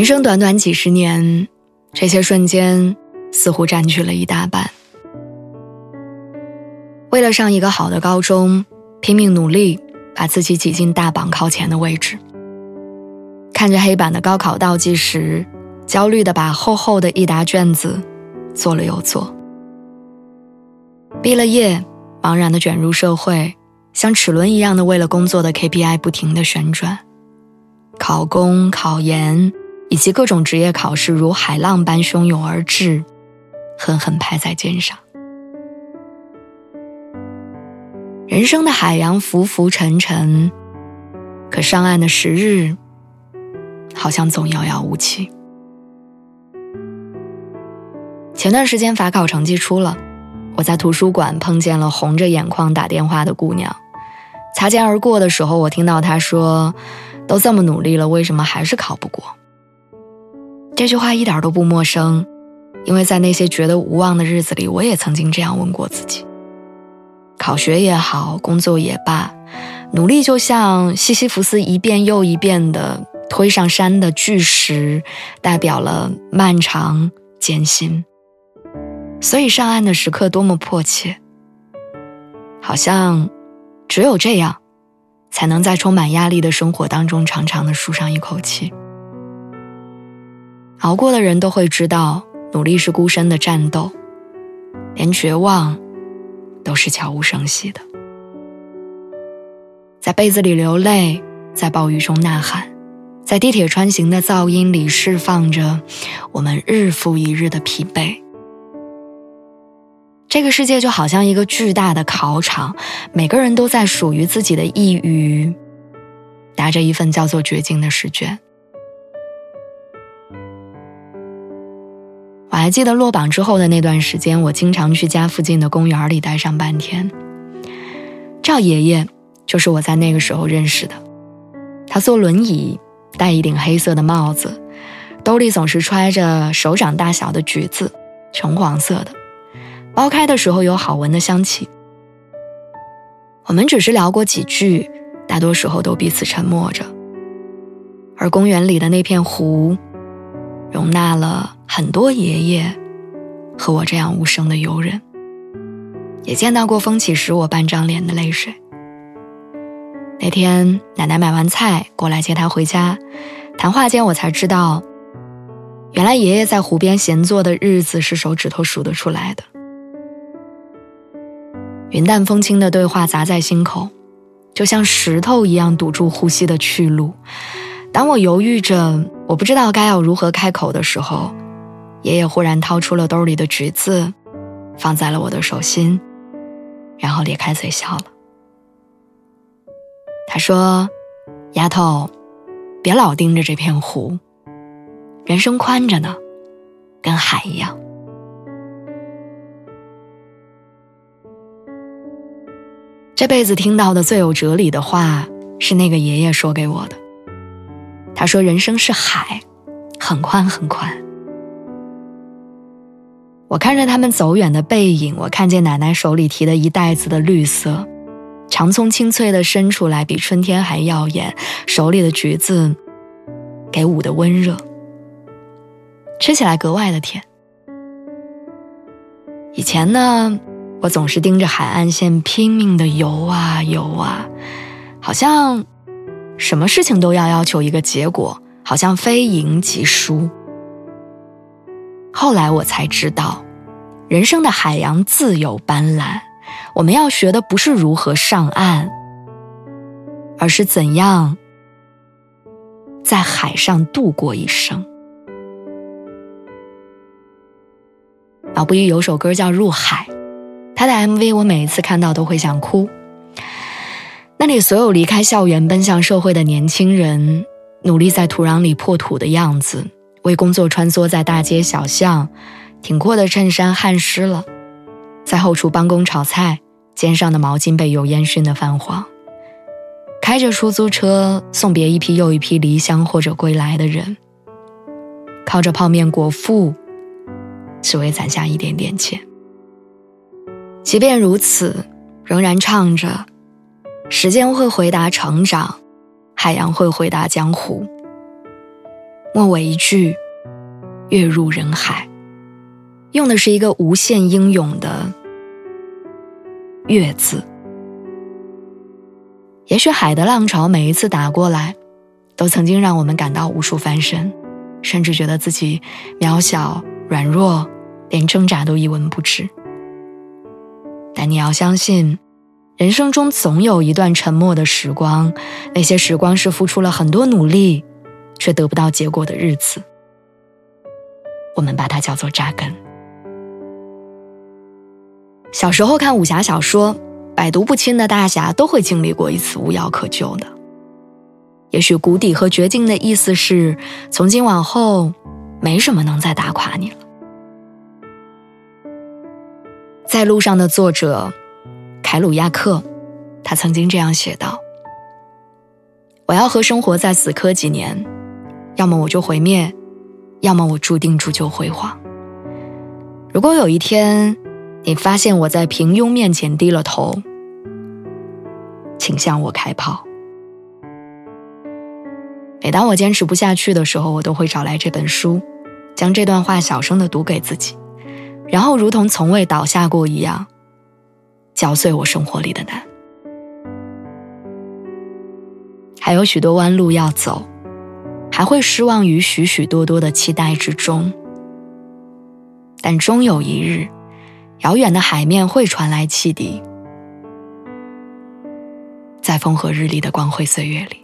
人生短短几十年，这些瞬间似乎占据了一大半。为了上一个好的高中，拼命努力，把自己挤进大榜靠前的位置。看着黑板的高考倒计时，焦虑的把厚厚的一沓卷子做了又做。毕了业，茫然的卷入社会，像齿轮一样的为了工作的 KPI 不停的旋转，考公、考研。以及各种职业考试如海浪般汹涌而至，狠狠拍在肩上。人生的海洋浮浮沉沉，可上岸的时日，好像总遥遥无期。前段时间法考成绩出了，我在图书馆碰见了红着眼眶打电话的姑娘，擦肩而过的时候，我听到她说：“都这么努力了，为什么还是考不过？”这句话一点都不陌生，因为在那些觉得无望的日子里，我也曾经这样问过自己。考学也好，工作也罢，努力就像西西弗斯一遍又一遍的推上山的巨石，代表了漫长艰辛。所以上岸的时刻多么迫切，好像只有这样，才能在充满压力的生活当中长长的舒上一口气。熬过的人都会知道，努力是孤身的战斗，连绝望都是悄无声息的。在被子里流泪，在暴雨中呐喊，在地铁穿行的噪音里释放着我们日复一日的疲惫。这个世界就好像一个巨大的考场，每个人都在属于自己的一隅，拿着一份叫做绝境的试卷。还记得落榜之后的那段时间，我经常去家附近的公园里待上半天。赵爷爷就是我在那个时候认识的，他坐轮椅，戴一顶黑色的帽子，兜里总是揣着手掌大小的橘子，橙黄色的，剥开的时候有好闻的香气。我们只是聊过几句，大多时候都彼此沉默着。而公园里的那片湖，容纳了。很多爷爷和我这样无声的游人，也见到过风起时我半张脸的泪水。那天奶奶买完菜过来接他回家，谈话间我才知道，原来爷爷在湖边闲坐的日子是手指头数得出来的。云淡风轻的对话砸在心口，就像石头一样堵住呼吸的去路。当我犹豫着，我不知道该要如何开口的时候。爷爷忽然掏出了兜里的橘子，放在了我的手心，然后咧开嘴笑了。他说：“丫头，别老盯着这片湖，人生宽着呢，跟海一样。”这辈子听到的最有哲理的话，是那个爷爷说给我的。他说：“人生是海，很宽很宽。”我看着他们走远的背影，我看见奶奶手里提的一袋子的绿色，长葱清脆的伸出来，比春天还耀眼。手里的橘子，给捂的温热，吃起来格外的甜。以前呢，我总是盯着海岸线拼命的游啊游啊，好像什么事情都要要求一个结果，好像非赢即输。后来我才知道，人生的海洋自有斑斓，我们要学的不是如何上岸，而是怎样在海上度过一生。毛不易有首歌叫《入海》，他的 MV 我每一次看到都会想哭。那里所有离开校园奔向社会的年轻人，努力在土壤里破土的样子，为工作穿梭在大街小巷，挺阔的衬衫汗湿了，在后厨帮工炒菜，肩上的毛巾被油烟熏得泛黄。开着出租车送别一批又一批离乡或者归来的人，靠着泡面果腹，只为攒下一点点钱。即便如此，仍然唱着：“时间会回答成长，海洋会回答江湖。”末尾一句“跃入人海”，用的是一个无限英勇的“月”字。也许海的浪潮每一次打过来，都曾经让我们感到无处翻身，甚至觉得自己渺小、软弱，连挣扎都一文不值。但你要相信，人生中总有一段沉默的时光，那些时光是付出了很多努力，却得不到结果的日子。我们把它叫做扎根。小时候看武侠小说。百毒不侵的大侠都会经历过一次无药可救的。也许谷底和绝境的意思是，从今往后，没什么能再打垮你了。在路上的作者凯鲁亚克，他曾经这样写道：“我要和生活在死磕几年，要么我就毁灭，要么我注定铸就辉煌。如果有一天，你发现我在平庸面前低了头。”请向我开炮。每当我坚持不下去的时候，我都会找来这本书，将这段话小声的读给自己，然后如同从未倒下过一样，嚼碎我生活里的难。还有许多弯路要走，还会失望于许许多多的期待之中，但终有一日，遥远的海面会传来汽笛。在风和日丽的光辉岁月里。